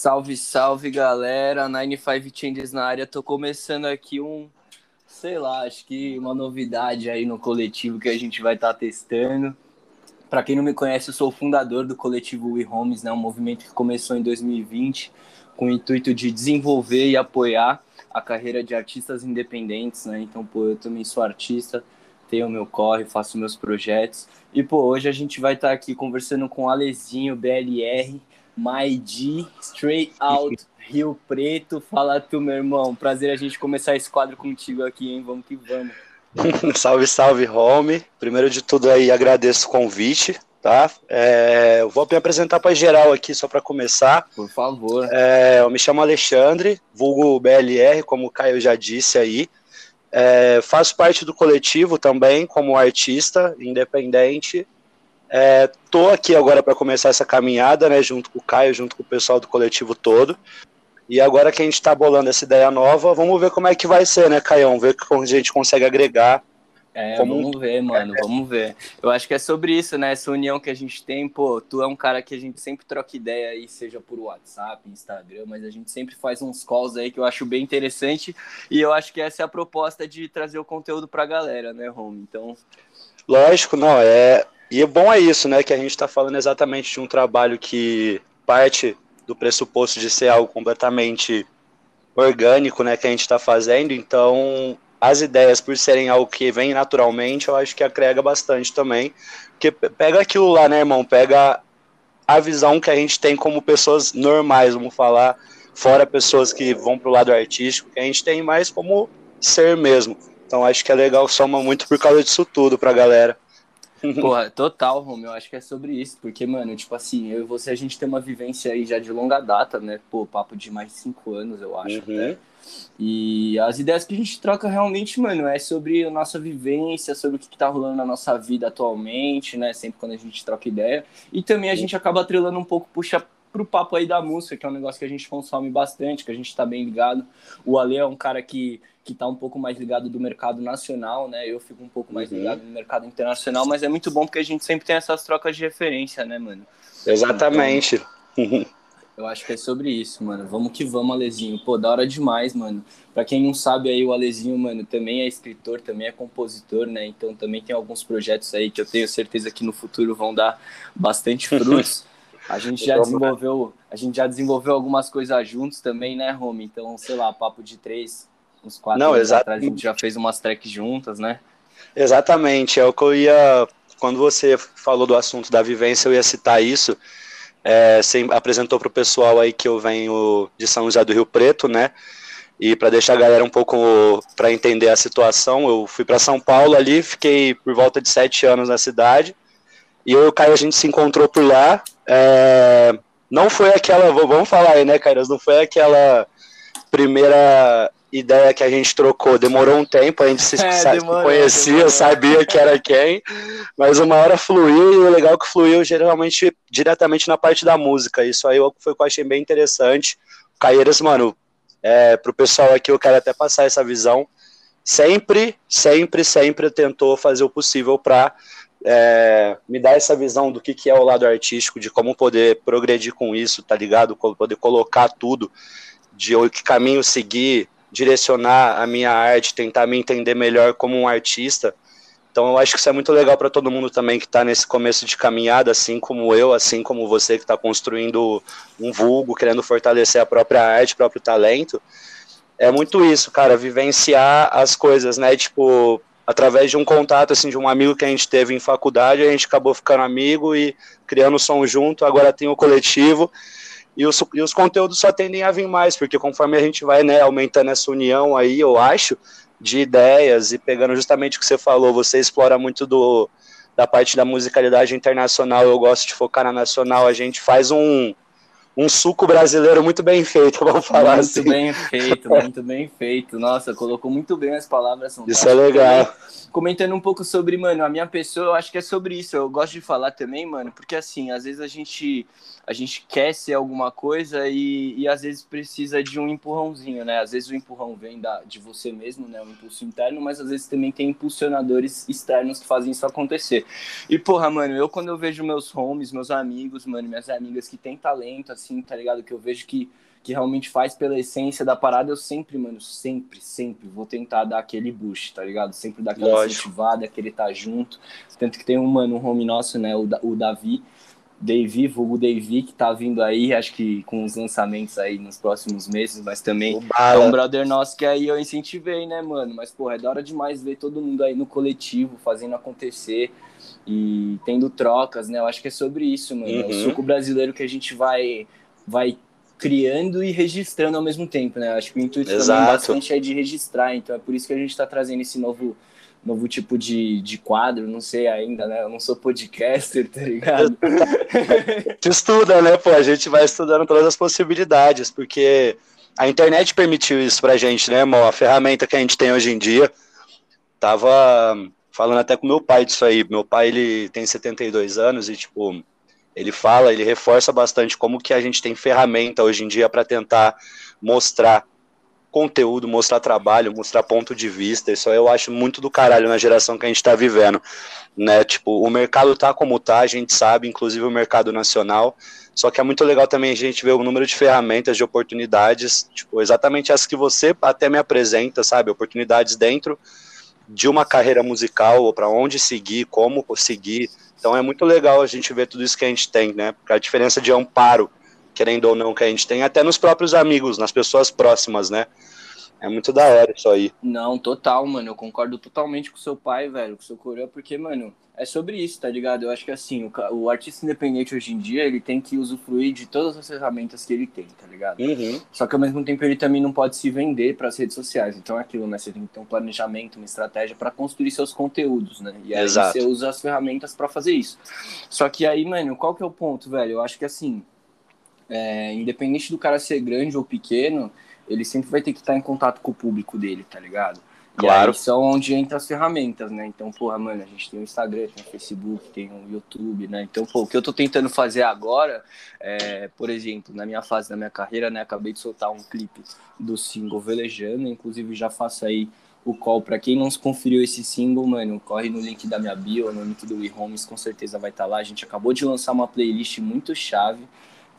Salve, salve galera, 95 Changes na área. Tô começando aqui um, sei lá, acho que uma novidade aí no coletivo que a gente vai estar tá testando. Para quem não me conhece, eu sou o fundador do coletivo We Homes, né, um movimento que começou em 2020 com o intuito de desenvolver e apoiar a carreira de artistas independentes, né? Então, pô, eu também sou artista, tenho meu corre, faço meus projetos. E, pô, hoje a gente vai estar tá aqui conversando com o Alezinho, BLR, Maidi, Straight Out, Rio Preto. Fala tu, meu irmão. Prazer a gente começar esse quadro contigo aqui, hein? Vamos que vamos. salve, salve, home. Primeiro de tudo aí, agradeço o convite, tá? É, eu vou me apresentar para geral aqui, só para começar. Por favor. É, eu me chamo Alexandre, vulgo BLR, como o Caio já disse aí. É, faço parte do coletivo também, como artista independente. É, tô aqui agora para começar essa caminhada, né, junto com o Caio, junto com o pessoal do coletivo todo. E agora que a gente está bolando essa ideia nova, vamos ver como é que vai ser, né, Caião? Ver como a gente consegue agregar. É, como... vamos ver, mano, vamos ver. Eu acho que é sobre isso, né? Essa união que a gente tem, pô, tu é um cara que a gente sempre troca ideia aí, seja por WhatsApp, Instagram, mas a gente sempre faz uns calls aí que eu acho bem interessante. E eu acho que essa é a proposta de trazer o conteúdo pra galera, né, Rome? Então. Lógico, não, é e o bom é isso, né? Que a gente está falando exatamente de um trabalho que parte do pressuposto de ser algo completamente orgânico, né? Que a gente está fazendo. Então, as ideias, por serem algo que vem naturalmente, eu acho que agrega bastante também. Porque pega aquilo lá, né, irmão? Pega a visão que a gente tem como pessoas normais, vamos falar, fora pessoas que vão para o lado artístico, que a gente tem mais como ser mesmo. Então acho que é legal, soma muito por causa disso tudo para a galera. Porra, total, Romeu, eu acho que é sobre isso, porque, mano, tipo assim, eu e você, a gente tem uma vivência aí já de longa data, né? Pô, papo de mais de cinco anos, eu acho, uhum. né? E as ideias que a gente troca realmente, mano, é sobre a nossa vivência, sobre o que, que tá rolando na nossa vida atualmente, né? Sempre quando a gente troca ideia. E também a gente acaba trilando um pouco, puxa pro papo aí da música, que é um negócio que a gente consome bastante, que a gente tá bem ligado. O Ale é um cara que que está um pouco mais ligado do mercado nacional, né? Eu fico um pouco mais uhum. ligado no mercado internacional, mas é muito bom porque a gente sempre tem essas trocas de referência, né, mano? Exatamente. Então, eu acho que é sobre isso, mano. Vamos que vamos, Alezinho. Pô, da hora demais, mano. Pra quem não sabe aí, o Alezinho, mano, também é escritor, também é compositor, né? Então também tem alguns projetos aí que eu tenho certeza que no futuro vão dar bastante frutos. A gente já desenvolveu, a gente já desenvolveu algumas coisas juntos também, né, Rome? Então, sei lá, papo de três, Uns quatro Não, anos atrás a gente já fez umas tracks juntas, né? Exatamente, é o que eu ia. Quando você falou do assunto da vivência, eu ia citar isso. É, você apresentou para o pessoal aí que eu venho de São José do Rio Preto, né? E para deixar a galera um pouco para entender a situação, eu fui para São Paulo ali, fiquei por volta de sete anos na cidade. E eu e o Caio a gente se encontrou por lá. É, não foi aquela, vamos falar aí, né, Caio? Não foi aquela primeira ideia que a gente trocou. Demorou um tempo, a gente se é, demorou, conhecia, demorou. sabia que era quem, mas uma hora fluiu e o legal é que fluiu geralmente diretamente na parte da música. Isso aí foi o que eu achei bem interessante. Caeiras, mano, é, pro pessoal aqui eu quero até passar essa visão. Sempre, sempre, sempre tentou fazer o possível para é, me dar essa visão do que, que é o lado artístico, de como poder progredir com isso, tá ligado? Como poder colocar tudo, de que caminho seguir, direcionar a minha arte, tentar me entender melhor como um artista. Então eu acho que isso é muito legal para todo mundo também que está nesse começo de caminhada, assim como eu, assim como você que está construindo um vulgo, querendo fortalecer a própria arte, próprio talento. É muito isso, cara, vivenciar as coisas, né? Tipo, através de um contato, assim, de um amigo que a gente teve em faculdade, a gente acabou ficando amigo e criando som junto, agora tem o coletivo. E os, e os conteúdos só tendem a vir mais, porque conforme a gente vai né, aumentando essa união aí, eu acho, de ideias e pegando justamente o que você falou, você explora muito do, da parte da musicalidade internacional, eu gosto de focar na nacional, a gente faz um, um suco brasileiro muito bem feito, vamos falar muito assim. Muito bem feito, muito bem feito. Nossa, colocou muito bem as palavras. Isso é legal. Comentando um pouco sobre, mano, a minha pessoa, eu acho que é sobre isso. Eu gosto de falar também, mano, porque assim, às vezes a gente a gente quer ser alguma coisa e, e às vezes precisa de um empurrãozinho, né? Às vezes o empurrão vem da, de você mesmo, né? Um impulso interno, mas às vezes também tem impulsionadores externos que fazem isso acontecer. E, porra, mano, eu quando eu vejo meus homies, meus amigos, mano, minhas amigas que têm talento, assim, tá ligado? Que eu vejo que, que realmente faz pela essência da parada, eu sempre, mano, sempre, sempre vou tentar dar aquele boost, tá ligado? Sempre dar aquela Lógico. incentivada, aquele tá junto. Tanto que tem um, mano, um home nosso, né, o, o Davi, Davy, vulgo Davy, que tá vindo aí, acho que com os lançamentos aí nos próximos meses, mas também é um brother nosso que aí eu incentivei, né, mano? Mas, porra, é da hora demais ver todo mundo aí no coletivo, fazendo acontecer e tendo trocas, né? Eu acho que é sobre isso, mano. É o Uhum. suco brasileiro que a gente vai, vai criando e registrando ao mesmo tempo, né? Eu acho que o intuito também Exato. bastante é de registrar, então é por isso que a gente tá trazendo esse novo novo tipo de, de quadro, não sei ainda, né? Eu não sou podcaster, tá ligado? gente estuda, né, pô? A gente vai estudando todas as possibilidades, porque a internet permitiu isso pra gente, né, irmão? A ferramenta que a gente tem hoje em dia. Tava falando até com meu pai disso aí. Meu pai, ele tem 72 anos e, tipo, ele fala, ele reforça bastante como que a gente tem ferramenta hoje em dia para tentar mostrar conteúdo, mostrar trabalho, mostrar ponto de vista. Isso eu acho muito do caralho na geração que a gente tá vivendo, né? Tipo, o mercado tá como tá, a gente sabe, inclusive o mercado nacional. Só que é muito legal também a gente ver o número de ferramentas, de oportunidades, tipo, exatamente as que você até me apresenta, sabe? Oportunidades dentro de uma carreira musical, ou para onde seguir, como seguir. Então é muito legal a gente ver tudo isso que a gente tem, né? Porque a diferença de amparo, querendo ou não, que a gente tem, até nos próprios amigos, nas pessoas próximas, né? É muito da hora isso aí. Não, total, mano. Eu concordo totalmente com o seu pai, velho, com o seu coroa, porque, mano, é sobre isso, tá ligado? Eu acho que assim, o, o artista independente hoje em dia, ele tem que usufruir de todas as ferramentas que ele tem, tá ligado? Uhum. Só que ao mesmo tempo ele também não pode se vender para as redes sociais. Então é aquilo, né? Você tem que ter um planejamento, uma estratégia para construir seus conteúdos, né? E aí Exato. você usa as ferramentas para fazer isso. Só que aí, mano, qual que é o ponto, velho? Eu acho que assim, é, independente do cara ser grande ou pequeno, ele sempre vai ter que estar em contato com o público dele, tá ligado? Claro. E aí são onde entra as ferramentas, né? Então, porra, mano, a gente tem o Instagram, tem o Facebook, tem o YouTube, né? Então, pô, o que eu tô tentando fazer agora, é, por exemplo, na minha fase da minha carreira, né? Acabei de soltar um clipe do single Velejando, inclusive já faço aí o call pra quem não conferiu esse single, mano, corre no link da minha bio, no link do WeHomes, com certeza vai estar lá. A gente acabou de lançar uma playlist muito chave.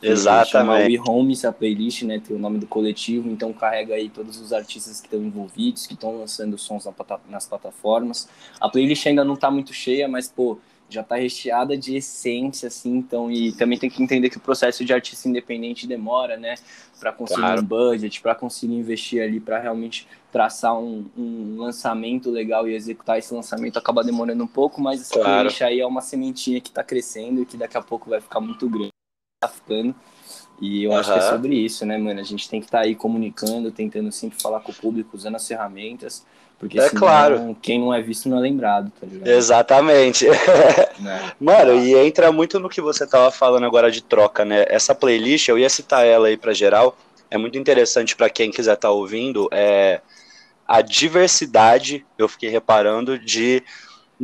Exatamente. Chama WeHomes, a playlist, né? Tem o nome do coletivo, então carrega aí todos os artistas que estão envolvidos, que estão lançando sons na nas plataformas. A playlist ainda não tá muito cheia, mas, pô, já tá recheada de essência, assim, então, e também tem que entender que o processo de artista independente demora, né? Pra conseguir Claro. um budget, pra conseguir investir ali, pra realmente traçar um, um lançamento legal e executar esse lançamento acaba demorando um pouco, mas essa Claro. playlist aí é uma sementinha que tá crescendo e que daqui a pouco vai ficar muito grande, ficando. E eu acho que é sobre isso, né, mano? A gente tem que estar aí comunicando, tentando sempre falar com o público, usando as ferramentas, porque É senão claro. quem não é visto não é lembrado, tá ligado? Exatamente. Né? Mano, e entra muito no que você tava falando agora de troca, né? Essa playlist, eu ia citar ela aí pra geral, é muito interessante pra quem quiser estar ouvindo, é a diversidade, eu fiquei reparando, de.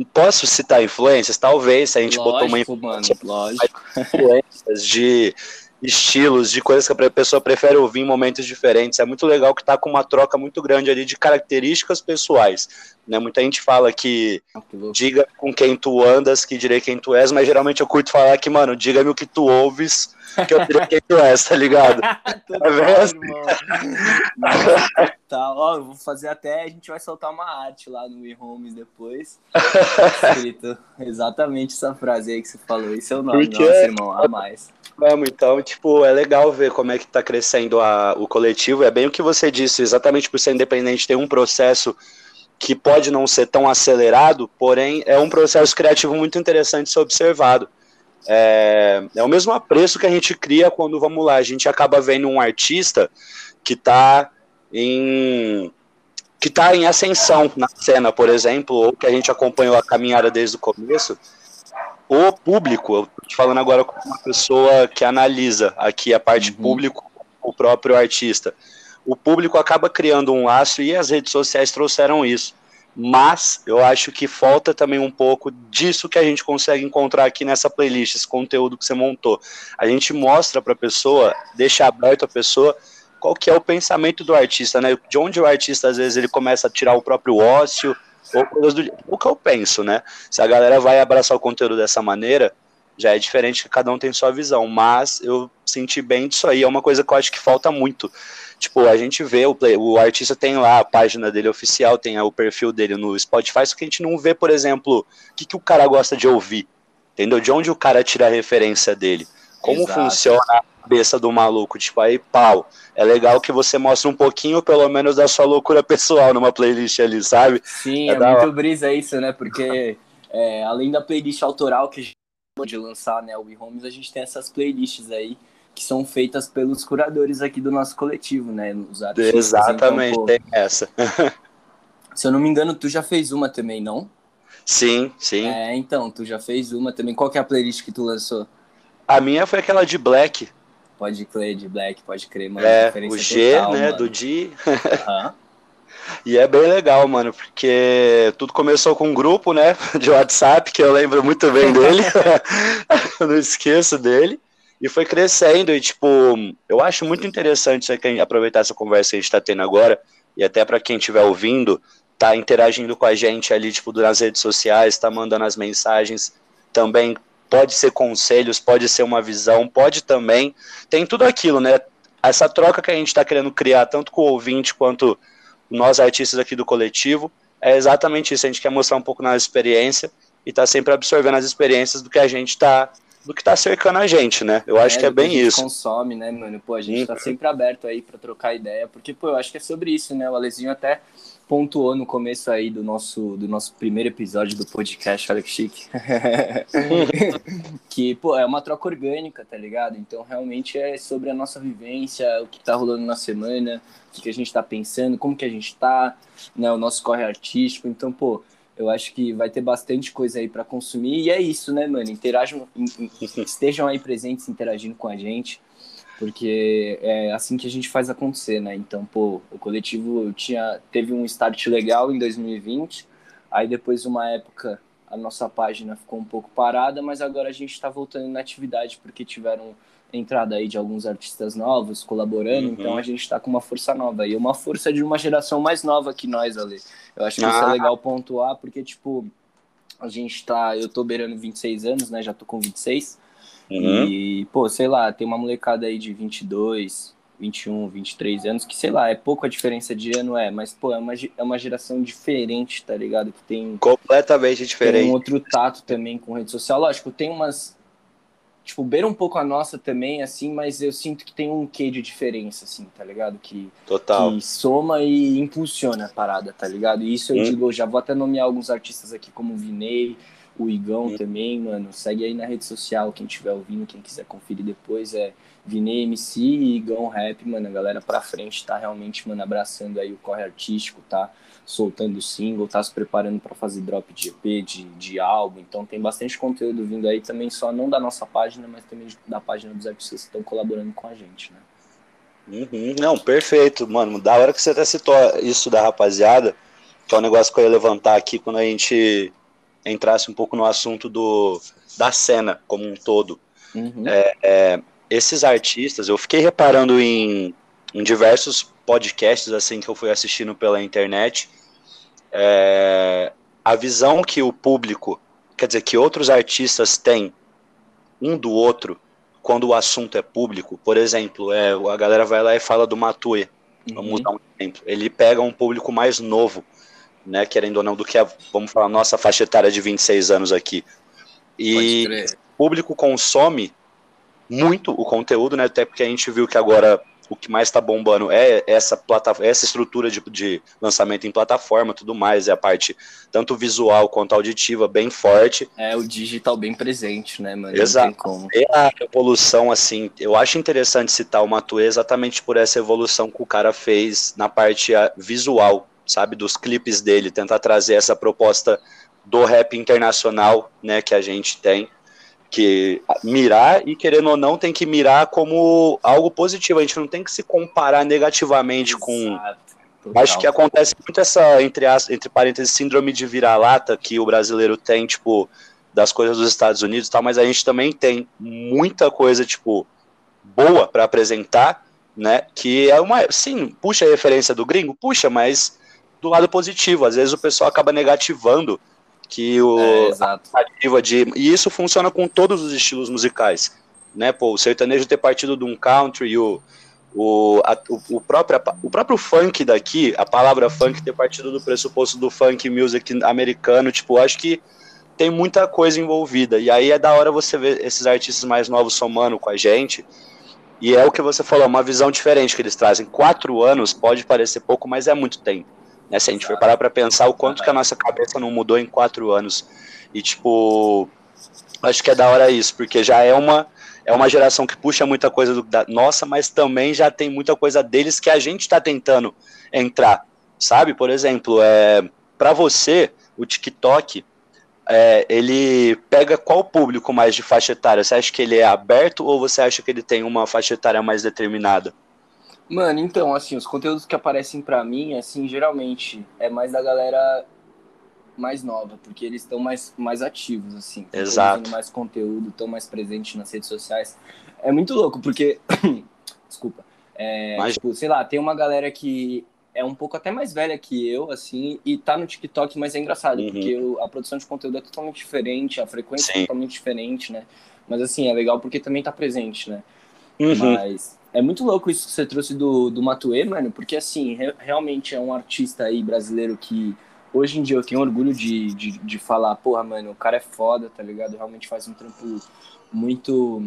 Posso citar influências? Talvez, se a gente botou uma Lógico, mano, lógico. influências de estilos, de coisas que a pessoa prefere ouvir em momentos diferentes. É muito legal que tá com uma troca muito grande ali de características pessoais. Né? Muita gente fala que louco. diga com quem tu andas, que direi quem tu és, mas geralmente eu curto falar que, mano, diga-me o que tu ouves, que eu direi quem tu és, tá ligado? Nossa, tá, ó, eu vou fazer até, a gente vai soltar uma arte lá no WeHomes depois, escrito exatamente essa frase aí que você falou, esse é o nome, Porque- nossa, irmão, a mais. Vamos, então, tipo, é legal ver como é que tá crescendo a, o coletivo. É bem o que você disse, exatamente por ser independente, tem um processo que pode não ser tão acelerado, porém é um processo criativo muito interessante de ser observado. É, é o mesmo apreço que a gente cria quando, vamos lá, a gente acaba vendo um artista que está em que tá em ascensão na cena, por exemplo, ou que a gente acompanhou a caminhada desde o começo, o público, eu tô te falando agora como uma pessoa que analisa aqui a parte Uhum. público, o próprio artista. O público acaba criando um laço e as redes sociais trouxeram isso. Mas eu acho que falta também um pouco disso que a gente consegue encontrar aqui nessa playlist, esse conteúdo que você montou. A gente mostra para a pessoa, deixa aberto a pessoa qual que é o pensamento do artista, né? De onde o artista às vezes ele começa a tirar o próprio ócio ou coisas do o que eu penso, né? Se a galera vai abraçar o conteúdo dessa maneira, já é diferente que cada um tem sua visão, mas eu senti bem disso aí, é uma coisa que eu acho que falta muito. Tipo, a gente vê, o, play, o artista tem lá a página dele oficial, tem o perfil dele no Spotify, só que a gente não vê, por exemplo, o que, que o cara gosta de ouvir, entendeu? De onde o cara tira a referência dele. Como Exato. funciona a cabeça do maluco, tipo, aí, pau, é legal que você mostre um pouquinho, pelo menos, da sua loucura pessoal numa playlist ali, sabe? Sim, é, é muito brisa isso, né? Porque é, além da playlist autoral que a gente pode lançar, né, o Homes, a gente tem essas playlists aí que são feitas pelos curadores aqui do nosso coletivo, né? Os artistas, Exatamente, então, tem essa. se eu não me engano, tu já fez uma também, não? Sim, sim. É, então, tu já fez uma também. Qual que é a playlist que tu lançou? A minha foi aquela de Black. Pode crer, de Black, pode crer, mano. É, o G, total, né, mano. do D. Aham. E é bem legal, mano, porque tudo começou com um grupo, né, de WhatsApp, que eu lembro muito bem dele, não esqueço dele, e foi crescendo, e tipo, eu acho muito interessante aproveitar essa conversa que a gente tá tendo agora, e até para quem estiver ouvindo, tá interagindo com a gente ali, tipo, nas redes sociais, tá mandando as mensagens, também pode ser conselhos, pode ser uma visão, pode também, tem tudo aquilo, né, essa troca que a gente está querendo criar, tanto com o ouvinte quanto nós artistas aqui do coletivo, é exatamente isso. A gente quer mostrar um pouco na experiência e tá sempre absorvendo as experiências do que a gente tá do que tá cercando a gente, né? Eu acho é, que é bem que isso. consome, né, mano? Pô, a gente tá sempre aberto aí para trocar ideia, porque pô, eu acho que é sobre isso, né? O Alezinho até pontuou no começo aí do nosso, do nosso primeiro episódio do podcast, olha que chique. que, pô, é uma troca orgânica, tá ligado? Então, realmente é sobre a nossa vivência, o que tá rolando na semana, o que, que a gente tá pensando, como que a gente tá, né? O nosso corre artístico. Então, pô, eu acho que vai ter bastante coisa aí para consumir. E é isso, né, mano? Interajam, estejam aí presentes, interagindo com a gente porque é assim que a gente faz acontecer, né? Então, pô, o coletivo tinha teve um start legal em 2020, aí depois uma época a nossa página ficou um pouco parada, mas agora a gente está voltando na atividade porque tiveram entrada aí de alguns artistas novos colaborando, uhum. então a gente está com uma força nova e uma força de uma geração mais nova que nós, ali. Eu acho que ah. isso é ah. legal pontuar porque tipo a gente tá, eu tô beirando 26 anos, né? Já tô com 26. Uhum. E, pô, sei lá, tem uma molecada aí de 22, 21, 23 anos, que sei lá, é pouco a diferença de ano, é, mas, pô, é uma, é uma geração diferente, tá ligado? Que tem. Completamente diferente. Tem um outro tato também com rede social. Lógico, tem umas. Tipo, beira um pouco a nossa também, assim, mas eu sinto que tem um quê de diferença, assim, tá ligado? Que, Total. que soma e impulsiona a parada, tá ligado? E isso eu hum. digo, já vou até nomear alguns artistas aqui como o Vinei, o Igão também, mano. Segue aí na rede social, quem estiver ouvindo, quem quiser conferir depois, é Vine MC e Igão Rap, mano. A galera pra frente tá realmente, mano, abraçando aí o corre artístico, tá soltando single, tá se preparando para fazer drop de EP, de, de álbum. Então tem bastante conteúdo vindo aí também, só não da nossa página, mas também da página dos artistas que estão colaborando com a gente, né? Uhum. Não, perfeito, mano. Da hora que você até citou isso da rapaziada, que é um negócio que eu ia levantar aqui quando a gente entrasse um pouco no assunto do, da cena como um todo. Uhum. É, é, esses artistas, eu fiquei reparando em, em, diversos podcasts assim que eu fui assistindo pela internet, é, a visão que o público, quer dizer, que outros artistas têm um do outro quando o assunto é público. Por exemplo, é, a galera vai lá e fala do Matue. Vamos uhum. dar um exemplo. Ele pega um público mais novo né, querendo ou não, do que a, vamos falar, nossa faixa etária de 26 anos aqui. E o público consome muito o conteúdo, né, até porque a gente viu que agora o que mais está bombando é essa essa estrutura de, de, lançamento em plataforma, tudo mais, é a parte tanto visual quanto auditiva bem forte. É o digital bem presente, né, mano? Exato. E a evolução, assim, eu acho interessante citar o Matue exatamente por essa evolução que o cara fez na parte visual sabe, dos clipes dele, tentar trazer essa proposta do rap internacional, né, que a gente tem, que mirar e querendo ou não tem que mirar como algo positivo. A gente não tem que se comparar negativamente Exato. com Total. Acho que acontece muito essa, entre, as, entre parênteses, síndrome de vira-lata que o brasileiro tem, tipo, das coisas dos Estados Unidos tal, mas a gente também tem muita coisa, tipo, boa para apresentar, né? Que é uma. Sim, puxa a referência do gringo, puxa, mas do lado positivo. Às vezes o pessoal acaba negativando Que o É, de. E isso funciona com todos os estilos musicais. Né, pô, o sertanejo ter partido de um country o, o, a- o, o, próprio, o próprio funk daqui, a palavra funk ter partido do pressuposto do funk music americano, tipo, acho que tem muita coisa envolvida. E aí é da hora você ver esses artistas mais novos somando com a gente. E é o que você falou, uma visão diferente que eles trazem. Quatro anos pode parecer pouco, mas é muito tempo. Né? Se a gente for parar pra pensar o quanto que a nossa cabeça não mudou em quatro anos. E, tipo, acho que é da hora isso, porque já é uma, é uma geração que puxa muita coisa do- da nossa, mas também já tem muita coisa deles que a gente está tentando entrar, sabe? Por exemplo, é, para você, o TikTok, é, ele pega qual público mais de faixa etária? Você acha que ele é aberto ou você acha que ele tem uma faixa etária mais determinada? Mano, então, assim, os conteúdos que aparecem pra mim, assim, geralmente é mais da galera mais nova, porque eles estão mais, mais ativos, assim. Exato. mais conteúdo, estão mais presentes nas redes sociais. É muito louco, porque. Desculpa. É, Imagina. tipo, sei lá, tem uma galera que é um pouco até mais velha que eu, assim, e tá no TikTok, mas é engraçado, Uhum. porque o- a produção de conteúdo é totalmente diferente, a frequência Sim. é totalmente diferente, né? Mas assim, é legal porque também tá presente, né? Uhum. Mas é muito louco isso que você trouxe do, do Matuê, mano, porque assim, re- realmente é um artista aí brasileiro que hoje em dia eu tenho orgulho de, de, de falar, porra, mano, o cara é foda, tá ligado? Realmente faz um trampo muito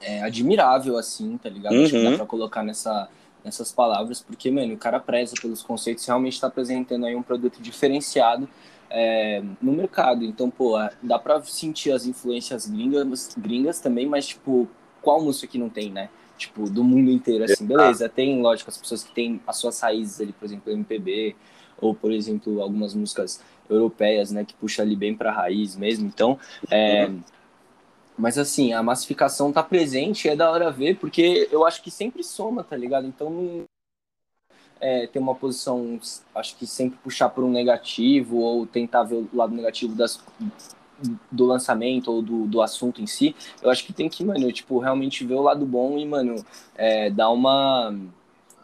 é, admirável, assim, tá ligado? Acho que dá Uhum. pra colocar nessa, nessas palavras, porque, mano, o cara preza pelos conceitos, realmente tá apresentando aí um produto diferenciado é, no mercado. Então, pô, dá pra sentir as influências gringas, gringas também, mas, tipo, qual música que não tem, né? Tipo, do mundo inteiro, assim, beleza. Tem, lógico, as pessoas que têm as suas raízes ali, por exemplo, MPB, ou, por exemplo, algumas músicas europeias, né, que puxa ali bem pra raiz mesmo. Então, é... Mas, assim, a massificação tá presente, é da hora ver, porque eu acho que sempre soma, tá ligado? Então, não é, ter uma posição, acho que sempre puxar por um negativo, ou tentar ver o lado negativo das, do lançamento ou do, do assunto em si, eu acho que tem que, mano, tipo, realmente ver o lado bom e, mano, é, dar uma,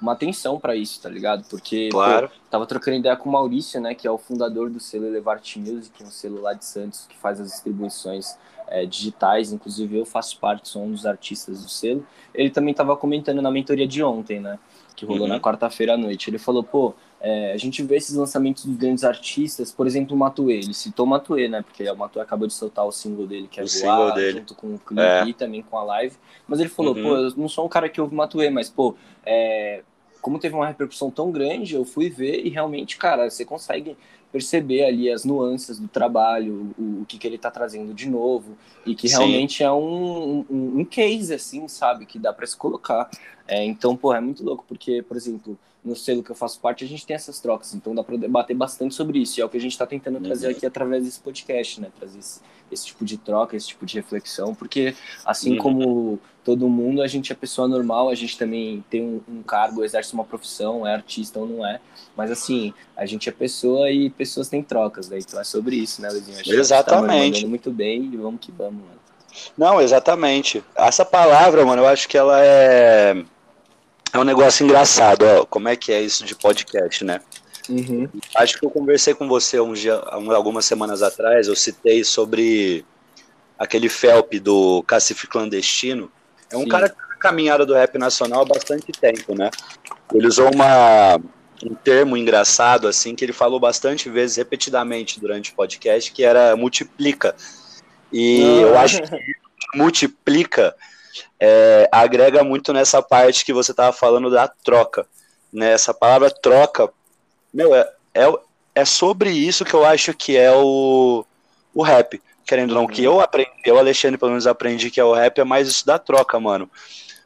uma atenção pra isso, tá ligado? Porque, pô, Claro. tava trocando ideia com o Maurício, né, que é o fundador do selo Elevart Music, um selo lá de Santos, que faz as distribuições é, digitais, inclusive eu faço parte, sou um dos artistas do selo. Ele também tava comentando na mentoria de ontem, né, que rolou Uhum. na quarta-feira à noite. Ele falou, pô, é, a gente vê esses lançamentos dos grandes artistas, por exemplo, o Matuê. Ele citou o Matuê, né? Porque o Matuê acabou de soltar o single dele, que é O Voar, dele. junto com o clipe É. e também com a live. Mas ele falou, Uhum. pô, eu não sou um cara que ouve Matuê, mas, pô, é, como teve uma repercussão tão grande, eu fui ver e realmente, cara, você consegue perceber ali as nuances do trabalho, o, o que, que ele tá trazendo de novo, e que Sim. realmente é um, um, um case, assim, sabe, que dá para se colocar. É, então, pô, é muito louco, porque, por exemplo, no selo que eu faço parte, a gente tem essas trocas, então dá para debater bastante sobre isso, e é o que a gente está tentando trazer Uhum. aqui através desse podcast, né? Trazer esse, esse tipo de troca, esse tipo de reflexão, porque assim Uhum. como todo mundo, a gente é pessoa normal, a gente também tem um, um cargo, exerce uma profissão, é artista ou não é, mas assim, a gente é pessoa e pessoas têm trocas, né? Então é sobre isso, né, Luizinho? Acho que Exatamente. Tá muito bem e vamos que vamos, mano. Não, exatamente. Essa palavra, mano, eu acho que ela é. É um negócio engraçado, ó. Como é que é isso de podcast, né? Uhum. Acho que eu conversei com você um dia, um- algumas semanas atrás, eu citei sobre aquele Felp do Cacife Clandestino. É um Sim. cara que na caminhada do rap nacional há bastante tempo, né? Ele usou uma, um termo engraçado, assim, que ele falou bastante vezes, repetidamente, durante o podcast, que era multiplica. E eu Ah. acho que multiplica é, agrega muito nessa parte que você estava falando da troca. Né? Essa palavra troca, meu, é, é, é sobre isso que eu acho que é o, o rap. Querendo ou não, que eu aprendi, eu, Alexandre, pelo menos aprendi que é o rap, é mais isso da troca, mano.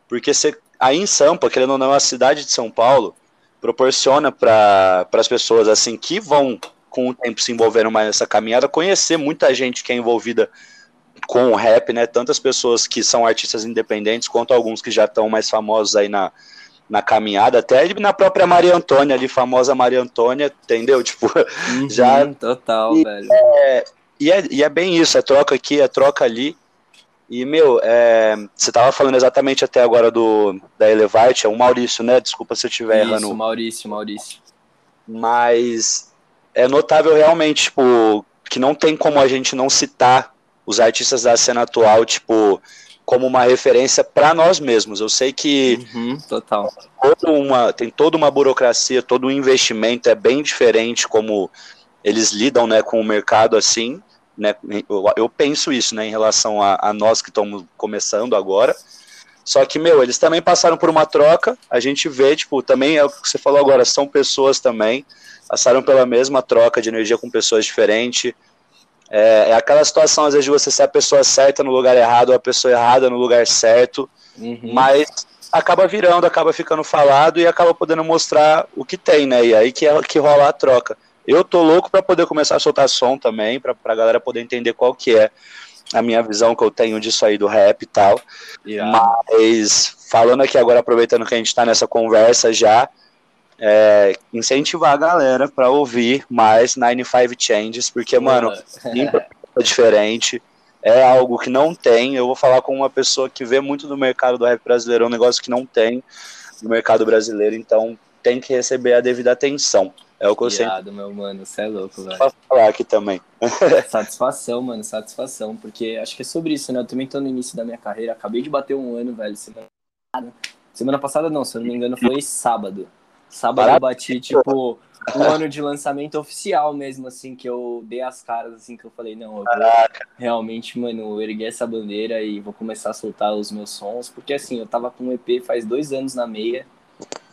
Porque você, aí em Sampa, querendo ou não, a cidade de São Paulo proporciona para as pessoas assim que vão com o tempo se envolvendo mais nessa caminhada, conhecer muita gente que é envolvida com o rap, né? Tantas pessoas que são artistas independentes, quanto alguns que já estão mais famosos aí na, na caminhada, até na própria Maria Antônia ali, famosa Maria Antônia, entendeu? Tipo, Uhum, Já- Total, E- velho. e é, e é bem isso, é troca aqui, é troca ali. E, meu, é, você tava falando exatamente até agora do da Elevate, é o Maurício, né? Desculpa se eu estiver errando Isso, Maurício, Maurício. mas é notável realmente, tipo, que não tem como a gente não citar os artistas da cena atual, tipo, como uma referência para nós mesmos. Eu sei que uhum, total. Uma, tem toda uma burocracia, todo um investimento é bem diferente como eles lidam, né, com o mercado assim, né? Eu, eu penso isso, né, em relação a, a nós que estamos começando agora. Só que, meu, eles também passaram por uma troca. A gente vê, tipo, também é o que você falou agora, são pessoas também, passaram pela mesma troca de energia com pessoas diferentes. É, é, aquela situação, às vezes, de você ser a pessoa certa no lugar errado, ou a pessoa errada no lugar certo, uhum. mas acaba virando, acaba ficando falado e acaba podendo mostrar o que tem, né? E aí que, é, que rola a troca. Eu tô louco para poder começar a soltar som também, pra, pra galera poder entender qual que é a minha visão que eu tenho disso aí do rap e tal. Yeah. Mas falando aqui agora, aproveitando que a gente está nessa conversa já, é, incentivar a galera para ouvir mais 95 Changes, porque, mano, é diferente, é algo que não tem. Eu vou falar com uma pessoa que vê muito do mercado do rap brasileiro, é um negócio que não tem no mercado brasileiro, então tem que receber a devida atenção. É o que eu Irado, meu mano, você é louco, velho. Pra falar aqui também. satisfação, mano, satisfação. Porque acho que é sobre isso, né? Eu também tô no início da minha carreira, acabei de bater um ano, velho, semana passada. Semana passada não, se eu não me engano, foi sábado. Sábado eu bati, tipo, um ano de lançamento oficial mesmo, assim, que eu dei as caras, assim, que eu falei, não, eu realmente, mano, erguer essa bandeira e vou começar a soltar os meus sons. Porque, assim, eu tava com um EP faz dois anos na meia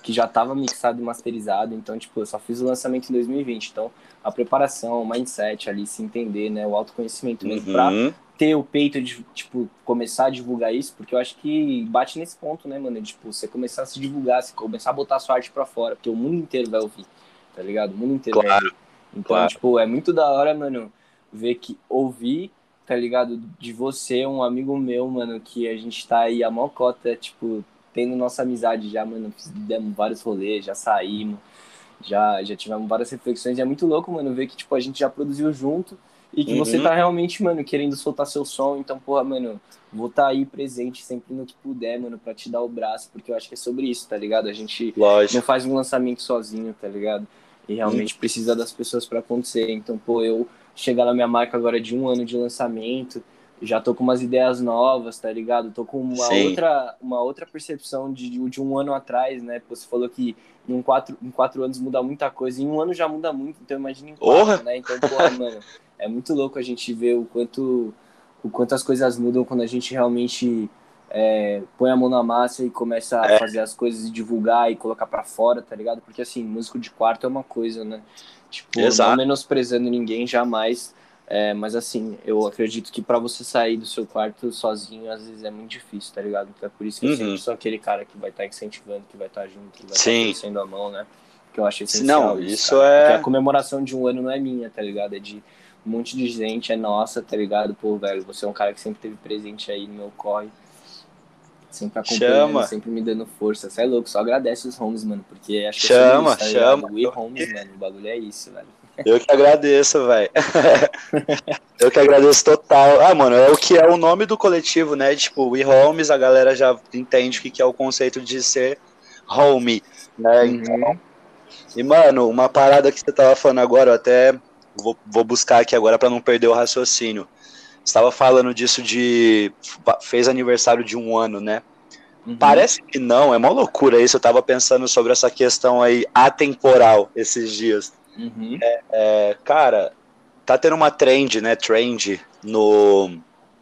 que já estava mixado e masterizado, então, tipo, eu só fiz o lançamento em 2020. Então, a preparação, o mindset ali, se entender, né, o autoconhecimento mesmo, uhum. pra ter o peito de, tipo, começar a divulgar isso, porque eu acho que bate nesse ponto, né, mano, tipo, você começar a se divulgar, você começar a botar a sua arte pra fora, porque o mundo inteiro vai ouvir, tá ligado? O mundo inteiro claro. vai ouvir. Então, claro. tipo, é muito da hora, mano, ver que ouvir, tá ligado, de você, um amigo meu, mano, que a gente tá aí a mocota, tipo, tendo nossa amizade já, mano, demos vários rolês, já saímos, já, já tivemos várias reflexões. E é muito louco, mano, ver que, tipo, a gente já produziu junto e que uhum. você tá realmente, mano, querendo soltar seu som. Então, porra, mano, vou estar tá aí presente sempre no que puder, mano, pra te dar o braço, porque eu acho que é sobre isso, tá ligado? A gente Lógico. não faz um lançamento sozinho, tá ligado? E realmente uhum. precisa das pessoas para acontecer. Então, pô, eu chegar na minha marca agora de um ano de lançamento já tô com umas ideias novas, tá ligado? Tô com uma outra, uma outra percepção de, de um ano atrás, né? Você falou que em quatro, em quatro anos muda muita coisa, em um ano já muda muito, então imagina em quatro, né? Então, porra, mano, é muito louco a gente ver o quanto, o quanto as coisas mudam quando a gente realmente é, põe a mão na massa e começa a é. fazer as coisas e divulgar e colocar para fora, tá ligado? Porque assim, músico de quarto é uma coisa, né? Tipo, Exato. não menosprezando ninguém jamais, é, mas assim, eu acredito que para você sair do seu quarto sozinho, às vezes é muito difícil, tá ligado? Então é por isso que uhum. eu sempre sou aquele cara que vai estar tá incentivando, que vai estar tá junto, que vai estar tá a mão, né? Que eu acho essencial. Não, isso, isso é. Porque a comemoração de um ano não é minha, tá ligado? É de um monte de gente, é nossa, tá ligado? Pô, velho, você é um cara que sempre teve presente aí no meu corre. Sempre acompanhando, chama. sempre me dando força. Você é louco, só agradece os homes, mano. Porque acho que é chama, isso, tá chama. We homes, mano. O bagulho é isso, velho. Eu que agradeço, velho. eu que agradeço total. Ah, mano, é o que é o nome do coletivo, né? Tipo, We Homes, a galera já entende o que é o conceito de ser home, né? Uhum. Então, e, mano, uma parada que você tava falando agora, eu até vou, vou buscar aqui agora para não perder o raciocínio. Estava falando disso de. fez aniversário de um ano, né? Uhum. Parece que não, é uma loucura isso. Eu tava pensando sobre essa questão aí atemporal esses dias. Uhum. É, é, cara, tá tendo uma trend, né? Trend no.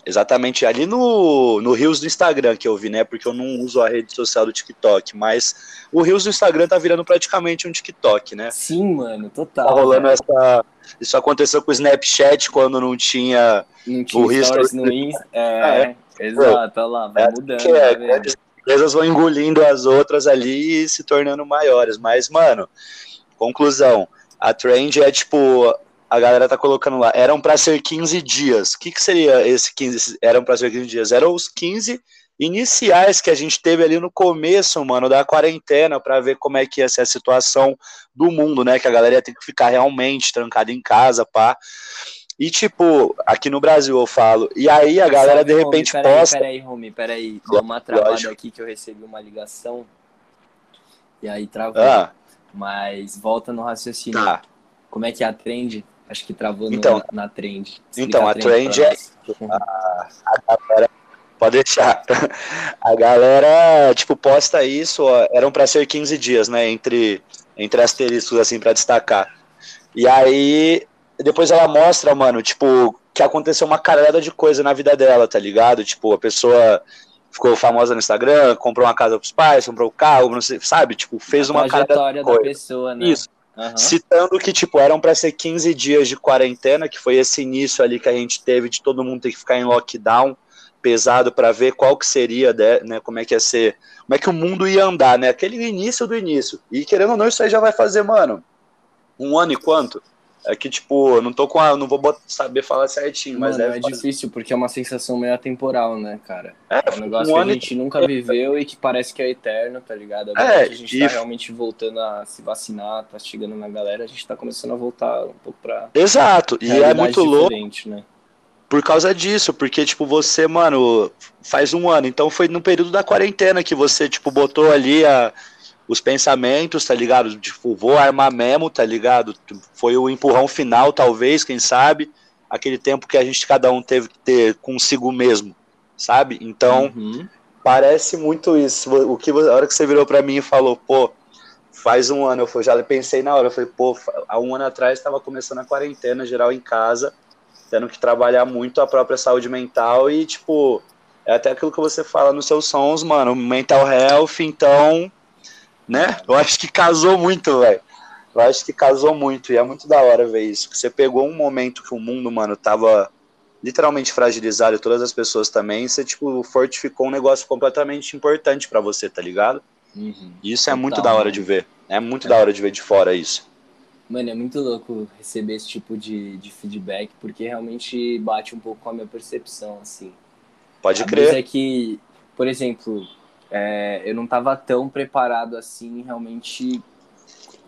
Exatamente ali no, no Rios do Instagram que eu vi, né? Porque eu não uso a rede social do TikTok, mas o Rios do Instagram tá virando praticamente um TikTok, né? Sim, mano, total. Tá rolando né? essa. Isso aconteceu com o Snapchat quando não tinha, não tinha o Rios no Insta. É, é, exato, olha lá, vai é, mudando. Que é, né, as empresas vão engolindo as outras ali e se tornando maiores. Mas, mano, conclusão a trend é tipo, a galera tá colocando lá, eram para ser 15 dias. O que, que seria esse 15? Eram para ser 15 dias? Eram os 15 iniciais que a gente teve ali no começo, mano, da quarentena, para ver como é que ia ser a situação do mundo, né? Que a galera ia ter que ficar realmente trancada em casa, pá. E, tipo, aqui no Brasil eu falo. E aí a galera, de repente, Romy, peraí, posta. Peraí, Rumi, peraí. Deu uma travada aqui que eu recebi uma ligação. E aí travou. Ah. Mas volta no raciocínio. Tá. Como é que é a trend? Acho que travou Então- no, na trend. Explica Então, a trend pra é nós. a, a galera. Pode deixar. A galera, tipo, posta isso, ó, eram pra ser 15 dias, né? Entre, entre asteriscos, assim, pra destacar. E aí, depois ela mostra, mano, tipo, que aconteceu uma caralhada de coisa na vida dela, tá ligado? Tipo, a pessoa ficou famosa no Instagram, comprou uma casa pros pais, comprou um carro, não sei, sabe? Tipo, fez uma de da coisa. pessoa, né? Isso. Aham. Citando que, tipo, eram pra ser 15 dias de quarentena, que foi esse início ali que a gente teve de todo mundo ter que ficar em lockdown pesado pra ver qual que seria, né, né, como é que ia ser, como é que o mundo ia andar, né, aquele início do início. E querendo ou não, isso aí já vai fazer, mano, um ano e quanto? É que, tipo, eu não tô com a, não vou bot- saber falar certinho, mas Mano, é fazer- difícil porque é uma sensação meio atemporal, né, cara? É, É um negócio um que a e- gente nunca viveu e que parece que é eterno, tá ligado? Agora É, que a gente e- tá realmente voltando a se vacinar, tá chegando na galera, a gente tá começando a voltar um pouco pra Exato, e é muito louco né? por causa disso, porque, tipo, você, mano, faz um ano, então foi no período da quarentena que você, tipo, botou ali a, os pensamentos, tá ligado? Tipo, vou armar mesmo, tá ligado? Foi o empurrão final, talvez, quem sabe, aquele tempo que a gente, cada um teve que ter consigo mesmo, sabe? Então, Uhum. parece muito isso, o que, a hora que você virou pra mim e falou, pô, faz um ano, eu já pensei na hora, eu falei, pô, há um ano atrás estava começando a quarentena geral em casa, tendo que trabalhar muito a própria saúde mental e, tipo, é até aquilo que você fala nos seus sons, mano, mental health, então, né? Eu acho que casou muito, velho. Eu acho que casou muito e é muito da hora ver isso. Você pegou um momento que o mundo, mano, tava literalmente fragilizado e todas as pessoas também, você, tipo, fortificou um negócio completamente importante pra você, tá ligado? Uhum. E isso é muito Total, da hora mano. de ver. É muito da hora de ver de fora isso. Mano, é muito louco receber esse tipo de, de feedback, porque realmente bate um pouco com a minha percepção, assim. Pode A crer. é que, por exemplo, é, eu não estava tão preparado assim, realmente,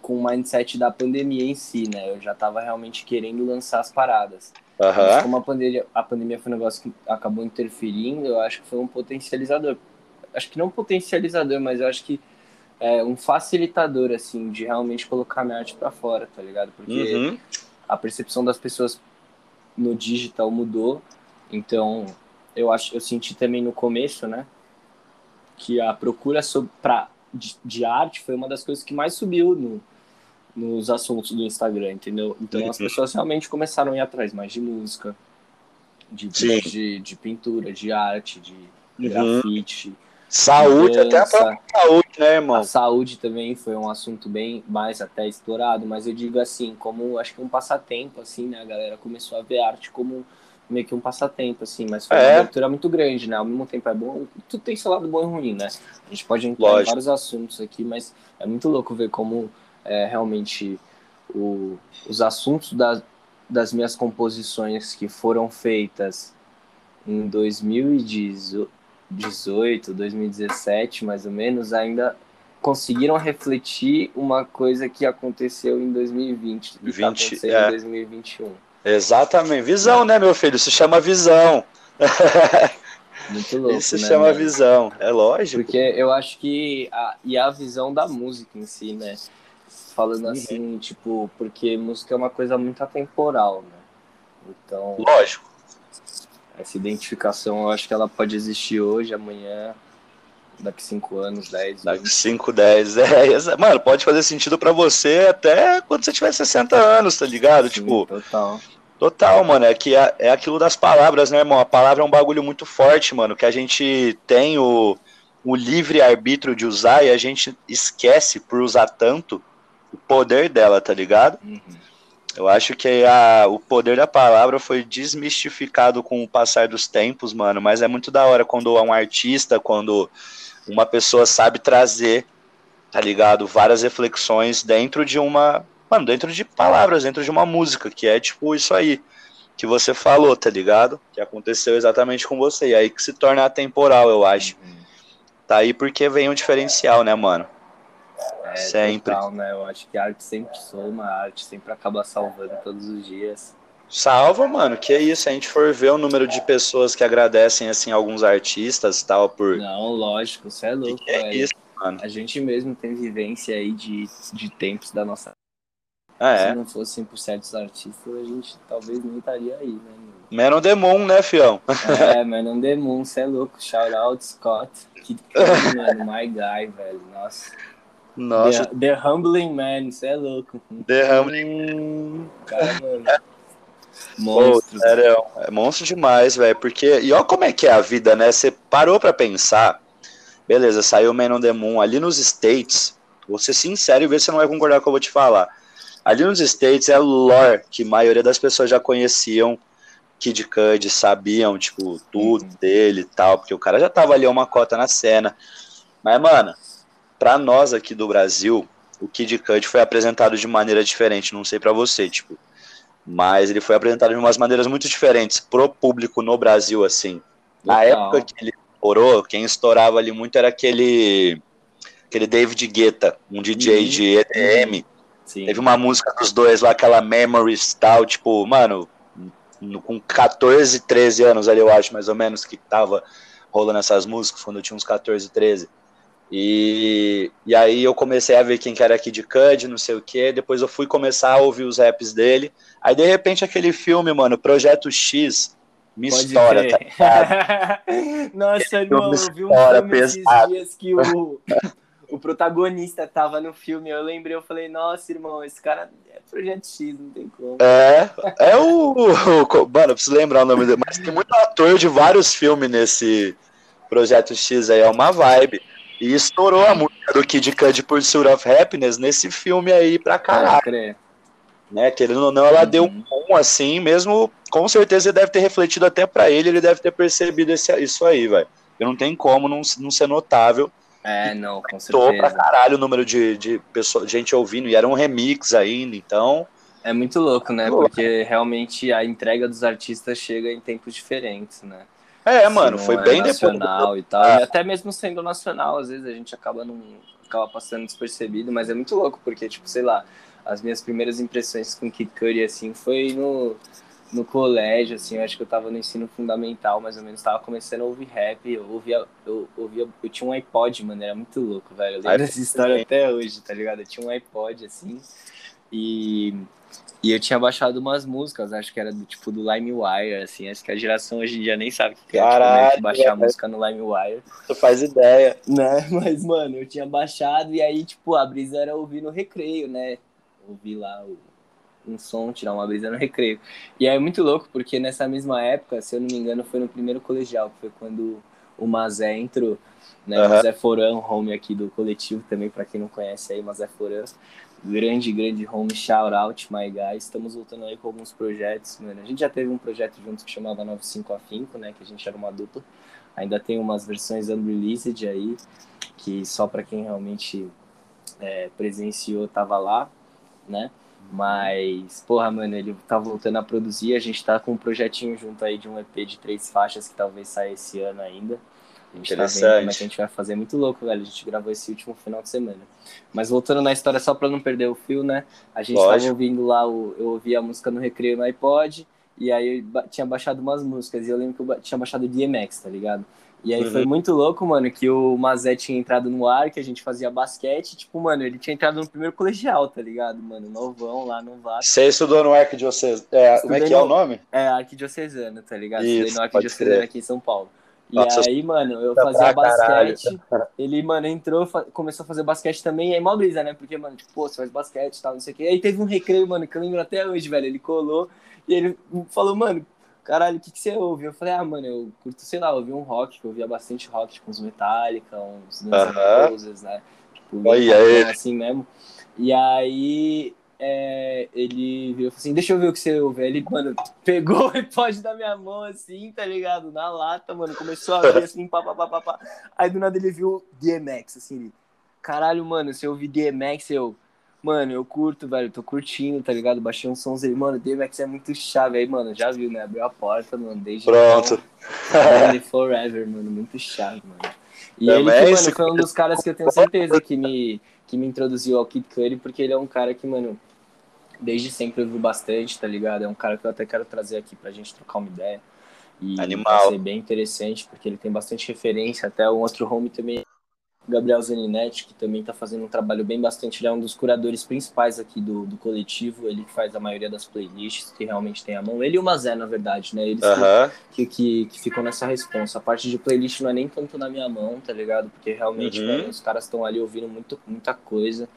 com o mindset da pandemia em si, né? Eu já estava realmente querendo lançar as paradas. Mas Aham. como a pandemia, a pandemia foi um negócio que acabou interferindo, eu acho que foi um potencializador. Acho que não um potencializador, mas eu acho que é um facilitador, assim, de realmente colocar minha arte pra fora, tá ligado? Porque Uhum. a percepção das pessoas no digital mudou. Então, eu acho, eu senti também no começo, né, que a procura sobre, pra, de, de arte foi uma das coisas que mais subiu no, nos assuntos do Instagram, entendeu? Então, as Uhum. pessoas realmente começaram a ir atrás mais de música, de, de, de pintura, de arte, de Uhum. grafite. Saúde, até a dança. própria saúde, né, A irmão? saúde também foi um assunto bem mais até explorado, mas eu digo assim, como acho que um passatempo, assim, né? A galera começou a ver arte como meio que um passatempo, assim, mas foi uma É. abertura muito grande, né? Ao mesmo tempo é bom, tudo tem seu lado bom e ruim, né? A gente pode entrar em Lógico. vários assuntos aqui, mas é muito louco ver como é, realmente o, os assuntos das, das minhas composições que foram feitas em 2018, 2017, mais ou menos, ainda conseguiram refletir uma coisa que aconteceu em 2020 e está 20, acontecendo é. em 2021. Exatamente. Visão, né, meu filho? Isso chama visão. Muito louco, Isso né, chama mano? visão. É lógico. Porque eu acho que a, e a visão da música em si, né? Falando Uhum. assim, tipo, porque música é uma coisa muito atemporal, né? Então, Lógico. essa identificação, eu acho que ela pode existir hoje, amanhã, daqui 5 anos, 10, Daqui 20. 5, 10. É, mano, pode fazer sentido pra você até quando você tiver 60 anos, tá ligado? Sim, Tipo, total. Total, mano, é que é, é aquilo das palavras, né, irmão? A palavra é um bagulho muito forte, mano, que a gente tem o, o livre arbítrio de usar e a gente esquece por usar tanto o poder dela, tá ligado? Uhum. Eu acho que a, o poder da palavra foi desmistificado com o passar dos tempos, mano, mas é muito da hora quando é um artista, quando uma pessoa sabe trazer, tá ligado? Várias reflexões dentro de uma. Mano, dentro de palavras, dentro de uma música, que é tipo isso aí que você falou, tá ligado? Que aconteceu exatamente com você. E aí que se torna atemporal, eu acho. Uhum. Tá aí porque vem um diferencial, né, mano? É, Sempre. Total, né? Eu acho que a arte sempre soma, a arte sempre acaba salvando todos os dias. Salva, mano, que é isso. Se a gente for ver o número de pessoas que agradecem, assim, alguns artistas tal, por. Não, lógico, você é louco, que é velho. isso, mano? A gente mesmo tem vivência aí de, de tempos da nossa. Ah, é? Se não fosse 100% dos artistas, a gente talvez nem estaria aí, né? Man on the Moon, né, fião? É, Man on the Moon, cê é louco. Shout out, Scott. Que mano, my guy, velho. Nossa. Nossa. The, the Humbling Man, cê é louco. The Humbling. Hum, cara, mano. Monstro. Pô, sério, é monstro demais, velho. Porque. E olha como é que é a vida, né? Você parou pra pensar. Beleza, saiu Man on the Moon ali nos States. Vou ser sincero e ver se você não vai concordar com o que eu vou te falar. Ali nos States é lore que a maioria das pessoas já conheciam Kid Cudi, sabiam, tipo, tudo uhum. dele e tal, porque o cara já tava ali uma cota na cena. Mas, mano, pra nós aqui do Brasil, o Kid Cudi foi apresentado de maneira diferente, não sei para você, tipo, mas ele foi apresentado de umas maneiras muito diferentes pro público no Brasil, assim. Na época que ele estourou, quem estourava ali muito era aquele aquele David Guetta, um DJ uhum. de EDM, Sim. Teve uma música dos dois lá, aquela Memories tal, tipo, mano, com 14, 13 anos ali, eu acho, mais ou menos, que tava rolando essas músicas, quando eu tinha uns 14, 13. E, e aí eu comecei a ver quem que era aqui de Cud, não sei o que. Depois eu fui começar a ouvir os raps dele. Aí de repente aquele filme, mano, Projeto X, me estoura, tá Nossa, irmão, eu vi um filme pesado. esses dias que o, o protagonista tava no filme, eu lembrei, eu falei, nossa, irmão, esse cara é Projeto X, não tem como. É, é o. o mano, eu preciso lembrar o nome dele, mas tem muito ator de vários filmes nesse Projeto X aí, é uma vibe. E estourou a música do Kid Cudi Pursuit of Happiness nesse filme aí pra caralho. Né, que ele não, não ela uhum. deu um bom assim, mesmo com certeza ele deve ter refletido até para ele, ele deve ter percebido esse, isso aí, velho. Não tem como não, não ser notável é, não, com certeza. pra caralho o número de, de pessoa, gente ouvindo, e era um remix ainda, então. É muito louco, né? Porque realmente a entrega dos artistas chega em tempos diferentes, né? É, mano, foi é bem nacional depois. e tal. E até mesmo sendo nacional, às vezes a gente acaba não acaba passando despercebido, mas é muito louco, porque, tipo, sei lá, as minhas primeiras impressões com Kid Cudi, assim, foi no no colégio, assim, eu acho que eu tava no ensino fundamental, mais ou menos, tava começando a ouvir rap, eu ouvia, eu ouvia, eu tinha um iPod, mano, era muito louco, velho, eu lembro dessa história até hoje, tá ligado? Eu tinha um iPod, assim, e, e eu tinha baixado umas músicas, acho que era do tipo do LimeWire, assim, acho que a geração hoje em dia nem sabe o que é Caralho, baixar música no LimeWire. Tu faz ideia. Né, mas, mano, eu tinha baixado, e aí, tipo, a brisa era ouvir no recreio, né, ouvir lá o um som, tirar uma brisa no recreio. E é muito louco, porque nessa mesma época, se eu não me engano, foi no primeiro colegial, que foi quando o Mazé entrou, né? Uhum. Mazé Foran, home aqui do coletivo também, para quem não conhece aí, Mazé Foran. Grande, grande home, shout out, my guys. Estamos voltando aí com alguns projetos, mano. A gente já teve um projeto junto que chamava 95 Afinco, né? Que a gente era uma dupla. Ainda tem umas versões unreleased aí, que só para quem realmente é, presenciou tava lá, né? Mas, porra, mano, ele tá voltando a produzir. A gente tá com um projetinho junto aí de um EP de três faixas que talvez saia esse ano ainda. A gente tá vendo como é que a gente vai fazer. Muito louco, velho. A gente gravou esse último final de semana. Mas voltando na história, só pra não perder o fio, né? A gente Lógico. tava ouvindo lá, o, eu ouvi a música no recreio no iPod. E aí eu tinha baixado umas músicas. E eu lembro que eu tinha baixado DMX, tá ligado? E aí uhum. foi muito louco, mano, que o Mazé tinha entrado no ar, que a gente fazia basquete. Tipo, mano, ele tinha entrado no primeiro colegial, tá ligado, mano? Novão lá no Vasco. Você estudou no Arquidiocesano. É, como é que no... é o nome? É, Arquidiocesano, tá ligado? Isso, Estudei no Arquidiocesano aqui em São Paulo. E Nossa, aí, mano, eu fazia basquete. Caralho. Ele, mano, entrou, começou a fazer basquete também. E aí, mó brisa, né? Porque, mano, tipo, pô, você faz basquete e tal, não sei o quê. E aí teve um recreio, mano, que eu lembro até hoje, velho. Ele colou e ele falou, mano, caralho, o que, que você ouve? Eu falei, ah, mano, eu curto, sei lá, ouvi um rock, que eu ouvia bastante rock, tipo, uns Metallica, uns Guns N' Roses, né? Tipo, assim mesmo. E aí é, ele virou assim, deixa eu ver o que você ouve. Aí ele, mano, pegou o iPod da minha mão, assim, tá ligado? Na lata, mano, começou a ver assim, pá, pá, pá, pá, pá. Aí do nada ele viu DMX, assim, ele, caralho, mano, se eu ouvir DMX, eu Mano, eu curto, velho, tô curtindo, tá ligado? Baixei um sons aí, mano, DMX é muito chave aí, mano, já viu, né? Abriu a porta, mano, desde Pronto. Então, forever, mano, muito chave, mano. E Também ele, que, mano, foi um dos caras que eu tenho certeza que me, que me introduziu ao Kid Cudi, porque ele é um cara que, mano, desde sempre eu vi bastante, tá ligado? É um cara que eu até quero trazer aqui pra gente trocar uma ideia. E Animal. vai ser bem interessante, porque ele tem bastante referência, até o outro home também Gabriel Zaninetti, que também está fazendo um trabalho bem bastante. Ele é um dos curadores principais aqui do, do coletivo. Ele que faz a maioria das playlists, que realmente tem a mão. Ele e o Mazé, na verdade, né? Eles que, que, que, ficam nessa responsa. A parte de playlist não é nem tanto na minha mão, tá ligado? Porque realmente, uhum. velho, os caras estão ali ouvindo muito, muita coisa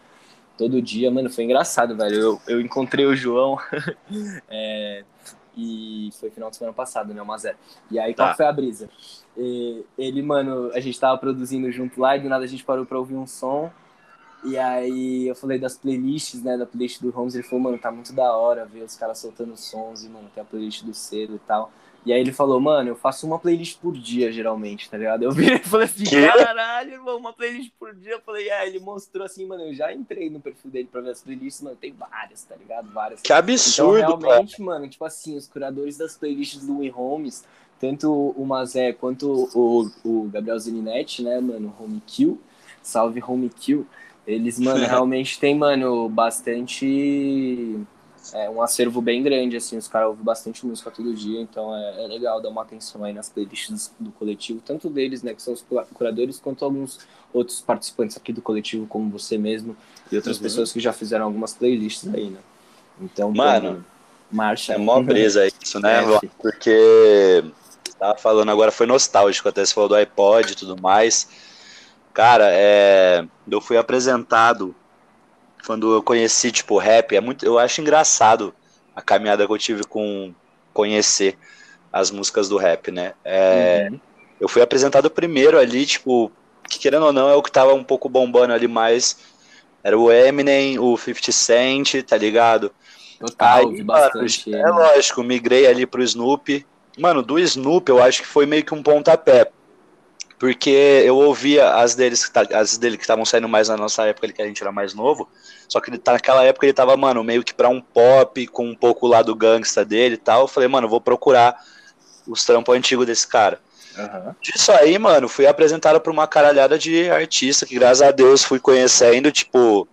todo dia. Mano, foi engraçado, velho. Eu, eu encontrei o João. é, e foi final de semana passado, né? Uma zero. E aí, qual tá. foi a brisa? E, ele, mano, a gente tava produzindo junto lá e do nada a gente parou pra ouvir um som. E aí eu falei das playlists, né? Da playlist do Holmes. Ele falou, mano, tá muito da hora ver os caras soltando sons e, mano, tem a playlist do Cedo e tal. E aí ele falou, mano, eu faço uma playlist por dia, geralmente, tá ligado? Eu vi e falei assim, que? caralho, irmão, uma playlist por dia. Eu falei, ah, ele mostrou assim, mano, eu já entrei no perfil dele pra ver as playlists, mano, tem várias, tá ligado? Várias. Que absurdo, então, realmente, cara. mano, tipo assim, os curadores das playlists do We Homes, tanto o Mazé quanto o, o Gabriel Zaninetti, né, mano, Home Kill, salve Home Kill, eles, mano, realmente tem, mano, bastante é um acervo bem grande, assim, os caras ouvem bastante música todo dia, então é, é, legal dar uma atenção aí nas playlists do coletivo, tanto deles, né, que são os curadores, quanto alguns outros participantes aqui do coletivo, como você mesmo, e outras uhum. pessoas que já fizeram algumas playlists aí, né. Então, mano, marcha. É mó brisa isso, né, é, porque tava falando agora, foi nostálgico, até você falou do iPod e tudo mais. Cara, é, eu fui apresentado quando eu conheci, tipo, rap, é muito, eu acho engraçado a caminhada que eu tive com conhecer as músicas do rap, né? É, uhum. Eu fui apresentado primeiro ali, tipo, que querendo ou não é o que tava um pouco bombando ali mais, era o Eminem, o 50 Cent, tá ligado? Total, Aí, bastante. Mano, é lógico, migrei ali pro Snoop. Mano, do Snoop eu acho que foi meio que um pontapé porque eu ouvia as deles tá, as dele que estavam saindo mais na nossa época, que a gente era mais novo, só que ele tá, naquela época ele tava, mano, meio que pra um pop, com um pouco lá do gangsta dele e tal. Eu falei, mano, vou procurar os trampos antigos desse cara. Uhum. Disso aí, mano, fui apresentado por uma caralhada de artista que, graças a Deus, fui conhecendo, tipo,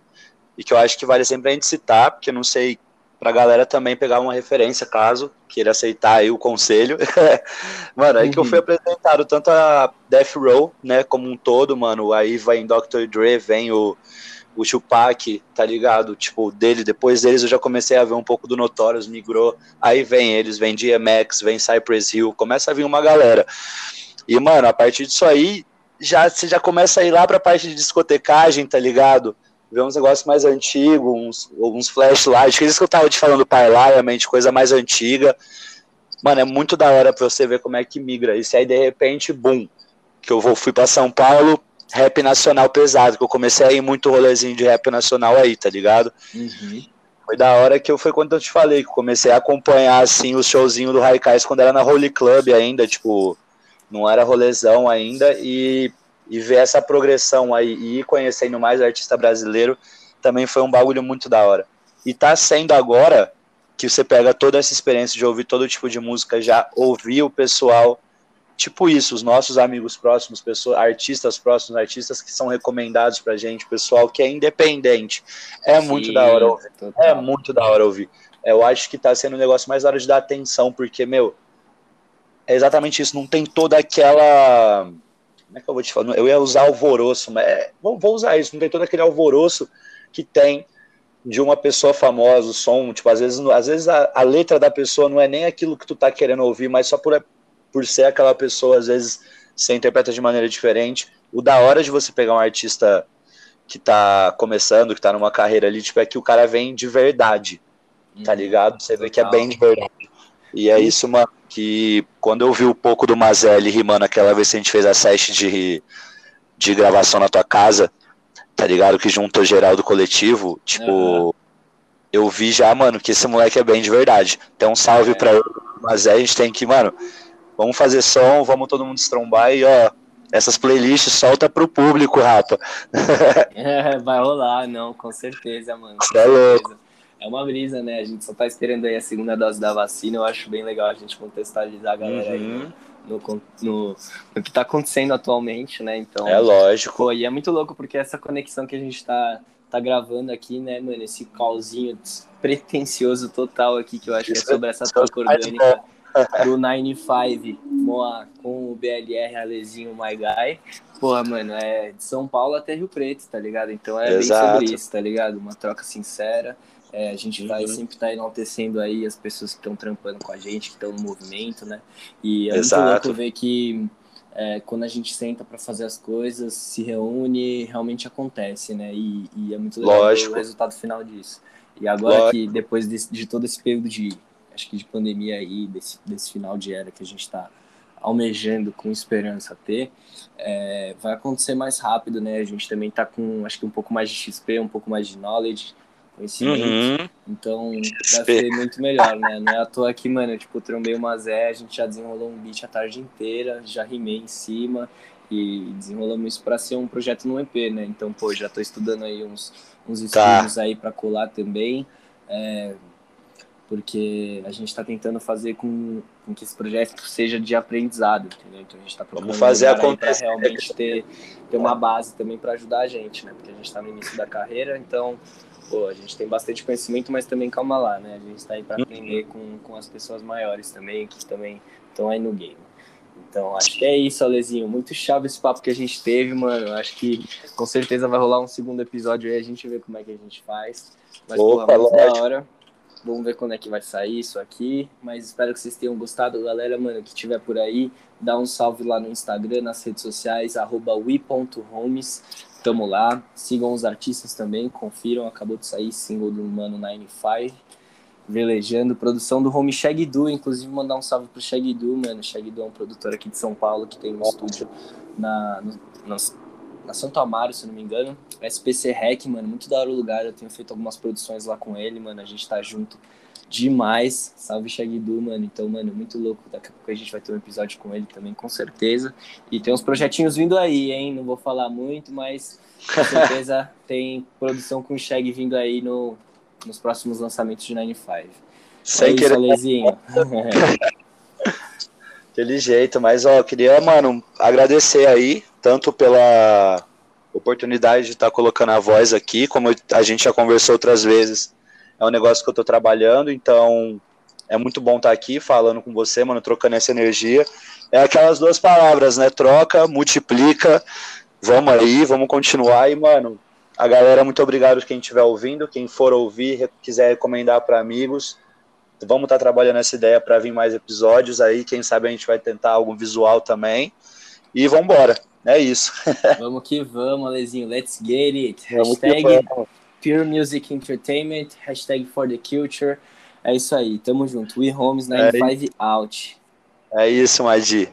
e que eu acho que vale sempre a gente citar, porque não sei pra galera também pegar uma referência, caso queira aceitar aí o conselho. mano, aí uhum. que eu fui uhum. apresentado tanto a Death Row, né, como um todo, mano, aí vem Dr. Dre, vem o, o Tupac, tá ligado? Tipo, dele, depois deles eu já comecei a ver um pouco do Notorious, migrou, aí vem eles, vem DMX, vem Cypress Hill, começa a vir uma galera. E, mano, a partir disso aí, já, você já começa a ir lá pra parte de discotecagem, tá ligado? Ver uns negócios mais antigos, uns, uns flashlights, que é isso que eu tava te falando, Parliament, coisa mais antiga. Mano, é muito da hora pra você ver como é que migra. E se aí de repente, boom, que eu vou, fui pra São Paulo, rap nacional pesado, que eu comecei a ir muito rolezinho de rap nacional aí, tá ligado? Uhum. Foi da hora que eu foi quando eu te falei, que eu comecei a acompanhar assim os showzinhos do Raikais quando era na Holy Club ainda, tipo, não era rolezão ainda, e e ver essa progressão aí e ir conhecendo mais artista brasileiro também foi um bagulho muito da hora. E tá sendo agora que você pega toda essa experiência de ouvir todo tipo de música, já ouvir o pessoal, tipo isso, os nossos amigos próximos, pessoas, artistas próximos, artistas que são recomendados pra gente, pessoal que é independente. É Sim, muito da hora ouvir. Total. É muito da hora ouvir. Eu acho que tá sendo um negócio mais da hora de dar atenção, porque, meu, é exatamente isso, não tem toda aquela como é que eu vou te falar? Eu ia usar alvoroço, mas é, vou, vou, usar isso. Não tem todo aquele alvoroço que tem de uma pessoa famosa, o som, tipo, às vezes, às vezes a, a, letra da pessoa não é nem aquilo que tu tá querendo ouvir, mas só por, por ser aquela pessoa, às vezes você interpreta de maneira diferente. O da hora de você pegar um artista que tá começando, que tá numa carreira ali, tipo, é que o cara vem de verdade, tá uhum. ligado? Você vê que é bem de verdade. E é isso, mano, que quando eu vi um pouco do Mazelli rimando aquela vez que a gente fez a session de, de gravação na tua casa, tá ligado? Que juntou geral do coletivo, tipo, uhum. eu vi já, mano, que esse moleque é bem de verdade. Então, um salve é. pra ele, Mazelli, a gente tem que, mano, vamos fazer som, vamos todo mundo se trombar e, ó, essas playlists solta pro público, rapa. é, vai rolar, não, com certeza, mano. Com é louco é uma brisa, né? A gente só tá esperando aí a segunda dose da vacina. Eu acho bem legal a gente contextualizar a galera uhum. aí no, no, no, que tá acontecendo atualmente, né? Então, é lógico. Pô, e é muito louco porque essa conexão que a gente tá, tá gravando aqui, né, mano? Esse callzinho pretencioso total aqui, que eu acho que é sobre essa troca orgânica. do 95 Moa com o BLR Alezinho My Guy. Porra, mano, é de São Paulo até Rio Preto, tá ligado? Então é Exato. bem sobre isso, tá ligado? Uma troca sincera. É, a gente vai uhum. sempre estar tá enaltecendo aí as pessoas que estão trampando com a gente, que estão no movimento, né? E é Exato. muito louco ver que é, quando a gente senta para fazer as coisas, se reúne, realmente acontece, né? E, e é muito legal o resultado final disso. E agora Lógico. que depois de, de, todo esse período de, acho que de pandemia aí, desse, desse final de era que a gente está almejando com esperança ter, é, vai acontecer mais rápido, né? A gente também está com, acho que um pouco mais de XP, um pouco mais de knowledge, conhecimento. Uhum. Então vai ser muito melhor, né? Não é à toa que, mano, eu, tipo, trombei uma Zé, a gente já desenrolou um beat a tarde inteira, já rimei em cima e desenrolamos isso para ser um projeto no EP, né? Então, pô, já tô estudando aí uns, uns tá. estudos aí para colar também. É, porque a gente está tentando fazer com, com, que esse projeto seja de aprendizado, entendeu? Então a gente está procurando Vamos fazer acontecer. realmente ter, ter uma base também para ajudar a gente, né? Porque a gente está no início da carreira, então pô, a gente tem bastante conhecimento, mas também calma lá, né? A gente está aí para aprender com, com as pessoas maiores também, que também estão aí no game. Então, acho que é isso, Alezinho. Muito chave esse papo que a gente teve, mano. Acho que com certeza vai rolar um segundo episódio aí, a gente vê como é que a gente faz. Mas, Opa, pô, muito da hora. Vamos ver quando é que vai sair isso aqui. Mas espero que vocês tenham gostado. Galera, mano, que tiver por aí, dá um salve lá no Instagram, nas redes sociais, arroba we.homes. Tamo lá. Sigam os artistas também, confiram. Acabou de sair single do Mano 95. Velejando, produção do Home Shagdu, inclusive mandar um salve pro Shagdu, mano. Shagdu é um produtor aqui de São Paulo que tem um estúdio na, no, na Santo Amaro, se não me engano. SPC Rec, mano, muito da hora o lugar. Eu tenho feito algumas produções lá com ele, mano. A gente tá junto demais. Salve Shagdu, mano. Então, mano, muito louco. Daqui a pouco a gente vai ter um episódio com ele também, com certeza. E tem uns projetinhos vindo aí, hein? Não vou falar muito, mas com certeza tem produção com o Shag vindo aí no, nos próximos lançamentos de 95. Sem é querer. Alezinho. Aquele jeito, mas ó, queria, mano, agradecer aí, tanto pela oportunidade de estar tá colocando a voz aqui, como a gente já conversou outras vezes é um negócio que eu tô trabalhando, então é muito bom estar aqui falando com você, mano, trocando essa energia. É aquelas duas palavras, né? Troca, multiplica. Vamos aí, vamos continuar. E, mano, a galera, muito obrigado quem estiver ouvindo. Quem for ouvir, quiser recomendar para amigos. Vamos estar tá trabalhando essa ideia para vir mais episódios aí. Quem sabe a gente vai tentar algum visual também. E vamos embora. É isso. vamos que vamos, Alezinho. Let's get it. Vamos Hashtag Pure Music Entertainment, hashtag for the culture. É isso aí, tamo junto. We Homes 95 é out. É isso, Madi.